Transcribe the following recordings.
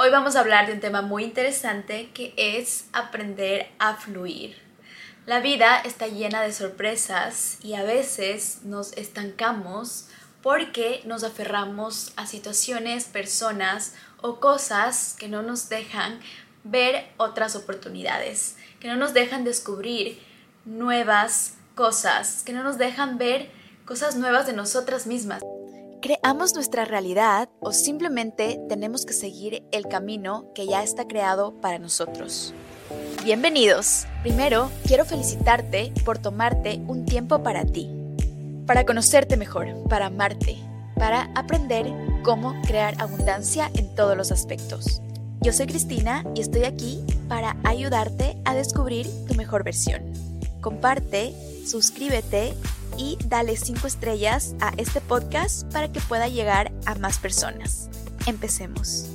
Hoy vamos a hablar de un tema muy interesante que es aprender a fluir. La vida está llena de sorpresas y a veces nos estancamos porque nos aferramos a situaciones, personas o cosas que no nos dejan ver otras oportunidades, que no nos dejan descubrir nuevas cosas, que no nos dejan ver cosas nuevas de nosotras mismas. ¿Creamos nuestra realidad o simplemente tenemos que seguir el camino que ya está creado para nosotros? Bienvenidos. Primero, quiero felicitarte por tomarte un tiempo para ti, para conocerte mejor, para amarte, para aprender cómo crear abundancia en todos los aspectos. Yo soy Cristina y estoy aquí para ayudarte a descubrir tu mejor versión. Comparte, suscríbete y dale 5 estrellas a este podcast para que pueda llegar a más personas. Empecemos.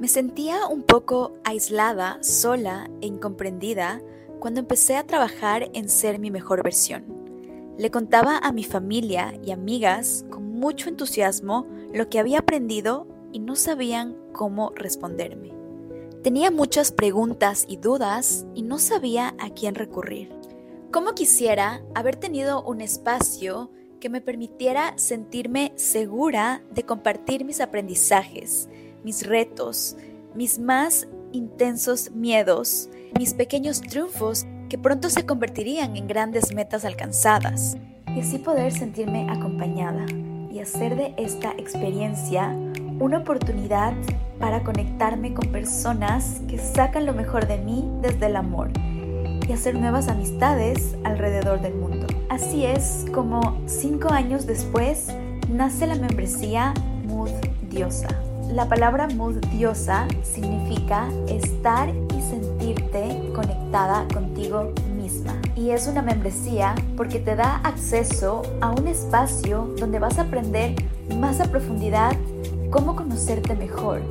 Me sentía un poco aislada, sola e incomprendida cuando empecé a trabajar en ser mi mejor versión. Le contaba a mi familia y amigas con mucho entusiasmo lo que había aprendido y no sabían cómo responderme. Tenía muchas preguntas y dudas y no sabía a quién recurrir. ¿Cómo quisiera haber tenido un espacio que me permitiera sentirme segura de compartir mis aprendizajes, mis retos, mis más intensos miedos, mis pequeños triunfos que pronto se convertirían en grandes metas alcanzadas, y así poder sentirme acompañada y hacer de esta experiencia una oportunidad para conectarme con personas que sacan lo mejor de mí desde el amor y hacer nuevas amistades alrededor del mundo. Así es como cinco años después nace la membresía Mood Diosa. La palabra Mood Diosa significa estar y sentirte conectada contigo misma. Y es una membresía porque te da acceso a un espacio donde vas a aprender más a profundidad cómo conocerte mejor.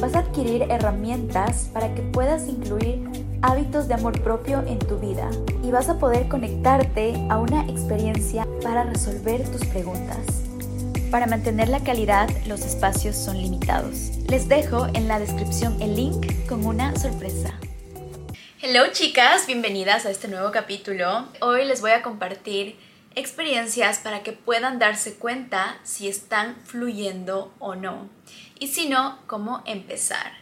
Vas a adquirir herramientas para que puedas incluir hábitos de amor propio en tu vida y vas a poder conectarte a una experiencia para resolver tus preguntas. Para mantener la calidad, los espacios son limitados. Les dejo en la descripción el link con una sorpresa. Hello chicas, bienvenidas a este nuevo capítulo. Hoy les voy a compartir experiencias para que puedan darse cuenta si están fluyendo o no. Y si no, cómo empezar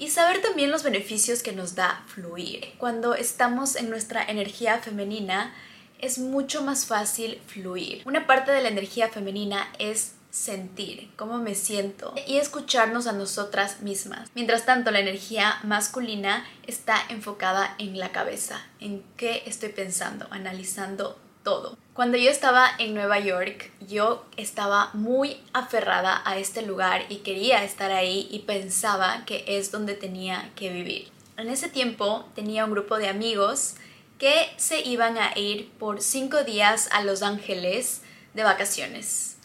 y saber también los beneficios que nos da fluir. Cuando estamos en nuestra energía femenina, es mucho más fácil fluir. Una parte de la energía femenina es sentir, cómo me siento y escucharnos a nosotras mismas. Mientras tanto, la energía masculina está enfocada en la cabeza, en qué estoy pensando, analizando todo. Cuando yo estaba en Nueva York, yo estaba muy aferrada a este lugar y quería estar ahí y pensaba que es donde tenía que vivir. En ese tiempo tenía un grupo de amigos que se iban a ir por cinco días a Los Ángeles de vacaciones.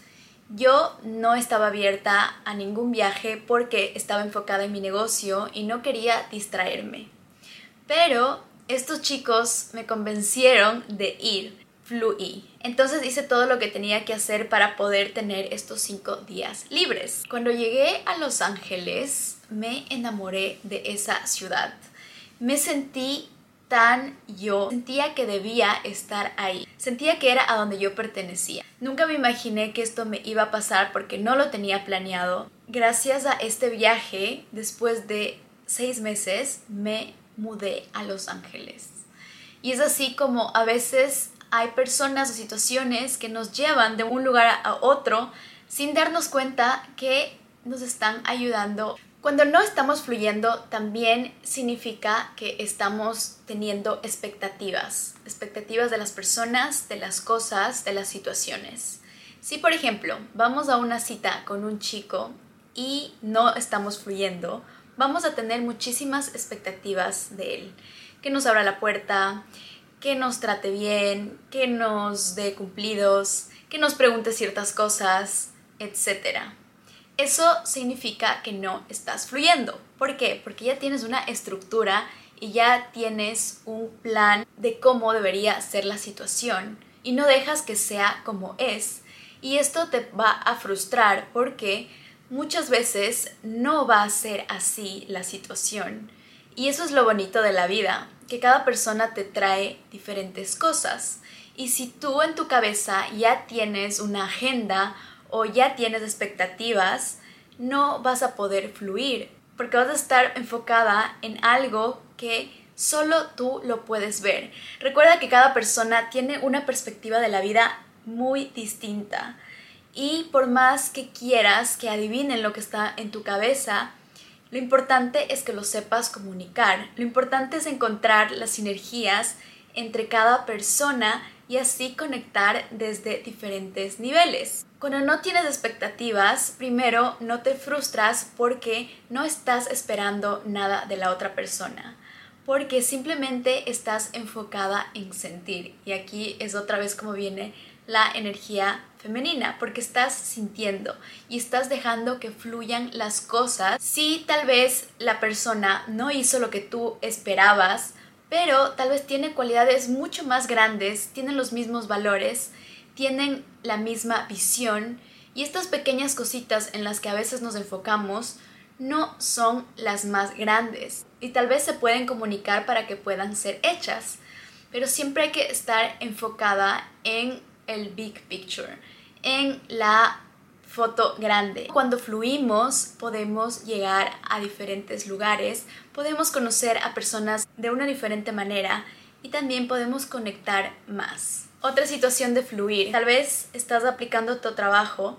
Yo no estaba abierta a ningún viaje porque estaba enfocada en mi negocio y no quería distraerme. Pero estos chicos me convencieron de ir fluí. Entonces hice todo lo que tenía que hacer para poder tener estos cinco días libres. Cuando llegué a Los Ángeles, me enamoré de esa ciudad. Me sentí tan yo, sentía que debía estar ahí, sentía que era a donde yo pertenecía. Nunca me imaginé que esto me iba a pasar porque no lo tenía planeado. Gracias a este viaje, después de seis meses, me mudé a Los Ángeles. Y es así como a veces hay personas o situaciones que nos llevan de un lugar a otro sin darnos cuenta que nos están ayudando. Cuando no estamos fluyendo también significa que estamos teniendo expectativas, expectativas de las personas, de las cosas, de las situaciones. Si por ejemplo vamos a una cita con un chico y no estamos fluyendo, vamos a tener muchísimas expectativas de él. Que nos abra la puerta, que nos trate bien, que nos dé cumplidos, que nos pregunte ciertas cosas, etc. Eso significa que no estás fluyendo. ¿Por qué? Porque ya tienes una estructura y ya tienes un plan de cómo debería ser la situación y no dejas que sea como es. Y esto te va a frustrar porque muchas veces no va a ser así la situación. Y eso es lo bonito de la vida, que cada persona te trae diferentes cosas. Y si tú en tu cabeza ya tienes una agenda o ya tienes expectativas, no vas a poder fluir, porque vas a estar enfocada en algo que solo tú lo puedes ver. Recuerda que cada persona tiene una perspectiva de la vida muy distinta. Y por más que quieras que adivinen lo que está en tu cabeza, lo importante es que lo sepas comunicar. Lo importante es encontrar las sinergias entre cada persona y así conectar desde diferentes niveles. Cuando no tienes expectativas, primero no te frustras porque no estás esperando nada de la otra persona, porque simplemente estás enfocada en sentir. Y aquí es otra vez como viene la energía femenina, porque estás sintiendo y estás dejando que fluyan las cosas. Si tal vez la persona no hizo lo que tú esperabas, pero tal vez tiene cualidades mucho más grandes, tienen los mismos valores, tienen la misma visión y estas pequeñas cositas en las que a veces nos enfocamos no son las más grandes y tal vez se pueden comunicar para que puedan ser hechas, pero siempre hay que estar enfocada en el big picture, en la foto grande. Cuando fluimos podemos llegar a diferentes lugares, podemos conocer a personas de una diferente manera y también podemos conectar más. Otra situación de fluir. Tal vez estás aplicando tu trabajo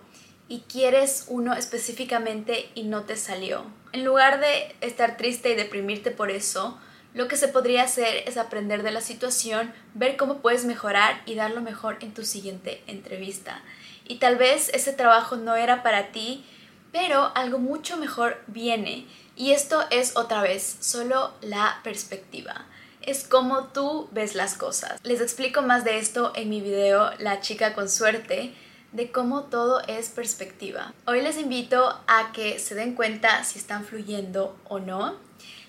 y quieres uno específicamente y no te salió. En lugar de estar triste y deprimirte por eso, lo que se podría hacer es aprender de la situación, ver cómo puedes mejorar y dar lo mejor en tu siguiente entrevista y tal vez ese trabajo no era para ti, pero algo mucho mejor viene. Y esto es otra vez solo la perspectiva. Es como tú ves las cosas. Les explico más de esto en mi video La chica con suerte, de cómo todo es perspectiva. Hoy les invito a que se den cuenta si están fluyendo o no.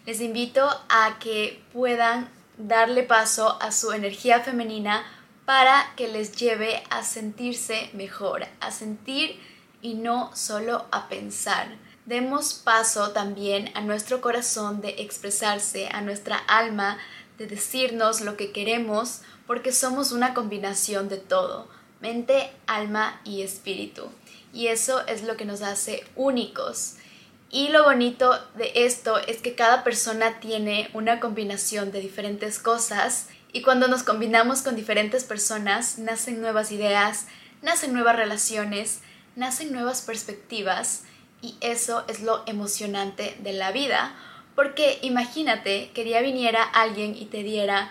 Les invito a que puedan darle paso a su energía femenina para que les lleve a sentirse mejor, a sentir y no solo a pensar. Demos paso también a nuestro corazón de expresarse, a nuestra alma de decirnos lo que queremos, porque somos una combinación de todo, mente, alma y espíritu. Y eso es lo que nos hace únicos. Y lo bonito de esto es que cada persona tiene una combinación de diferentes cosas y cuando nos combinamos con diferentes personas, nacen nuevas ideas, nacen nuevas relaciones, nacen nuevas perspectivas y eso es lo emocionante de la vida. Porque imagínate que día viniera alguien y te diera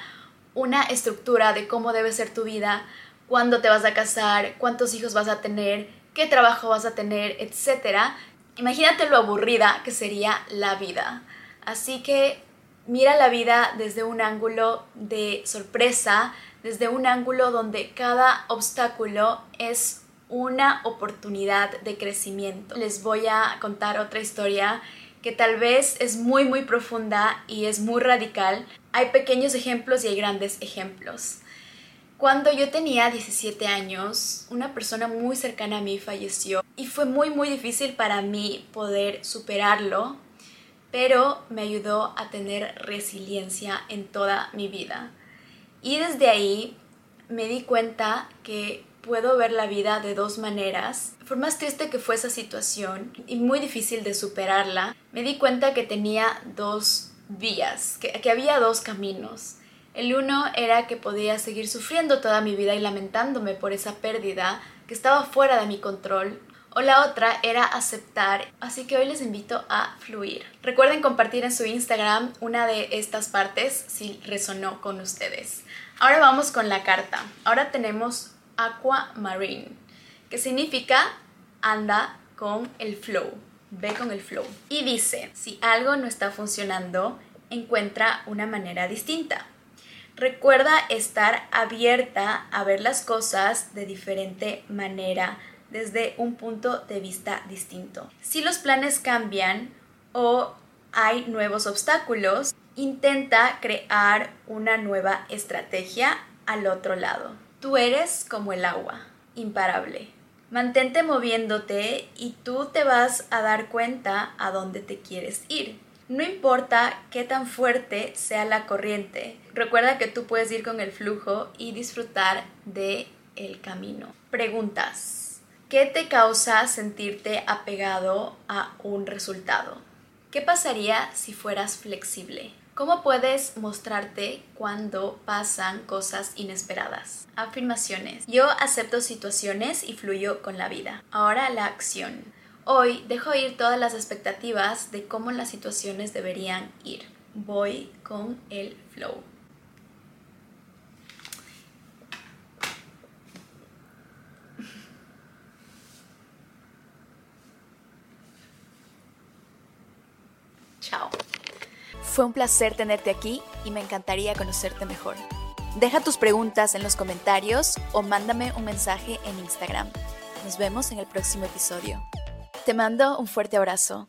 una estructura de cómo debe ser tu vida, cuándo te vas a casar, cuántos hijos vas a tener, qué trabajo vas a tener, etc. Imagínate lo aburrida que sería la vida. Así que mira la vida desde un ángulo de sorpresa, desde un ángulo donde cada obstáculo es una oportunidad de crecimiento. Les voy a contar otra historia que tal vez es muy muy profunda y es muy radical. Hay pequeños ejemplos y hay grandes ejemplos. Cuando yo tenía 17 años, una persona muy cercana a mí falleció y fue muy muy difícil para mí poder superarlo pero me ayudó a tener resiliencia en toda mi vida. Y desde ahí me di cuenta que puedo ver la vida de dos maneras. Por más triste que fue esa situación y muy difícil de superarla, me di cuenta que tenía dos vías, que, que había dos caminos. El uno era que podía seguir sufriendo toda mi vida y lamentándome por esa pérdida que estaba fuera de mi control, o la otra era aceptar. Así que hoy les invito a fluir. Recuerden compartir en su Instagram una de estas partes si resonó con ustedes. Ahora vamos con la carta. Ahora tenemos Aquamarine, que significa anda con el flow, ve con el flow. Y dice, si algo no está funcionando, encuentra una manera distinta. Recuerda estar abierta a ver las cosas de diferente manera desde un punto de vista distinto. Si los planes cambian o hay nuevos obstáculos, intenta crear una nueva estrategia al otro lado. Tú eres como el agua, imparable. Mantente moviéndote y tú te vas a dar cuenta a dónde te quieres ir. No importa qué tan fuerte sea la corriente, recuerda que tú puedes ir con el flujo y disfrutar de el camino. Preguntas. ¿Qué te causa sentirte apegado a un resultado? ¿Qué pasaría si fueras flexible? ¿Cómo puedes mostrarte cuando pasan cosas inesperadas? Afirmaciones. Yo acepto situaciones y fluyo con la vida. Ahora la acción. Hoy dejo ir todas las expectativas de cómo las situaciones deberían ir. Voy con el flow. Chao. Fue un placer tenerte aquí y me encantaría conocerte mejor. Deja tus preguntas en los comentarios o mándame un mensaje en Instagram. Nos vemos en el próximo episodio. Te mando un fuerte abrazo.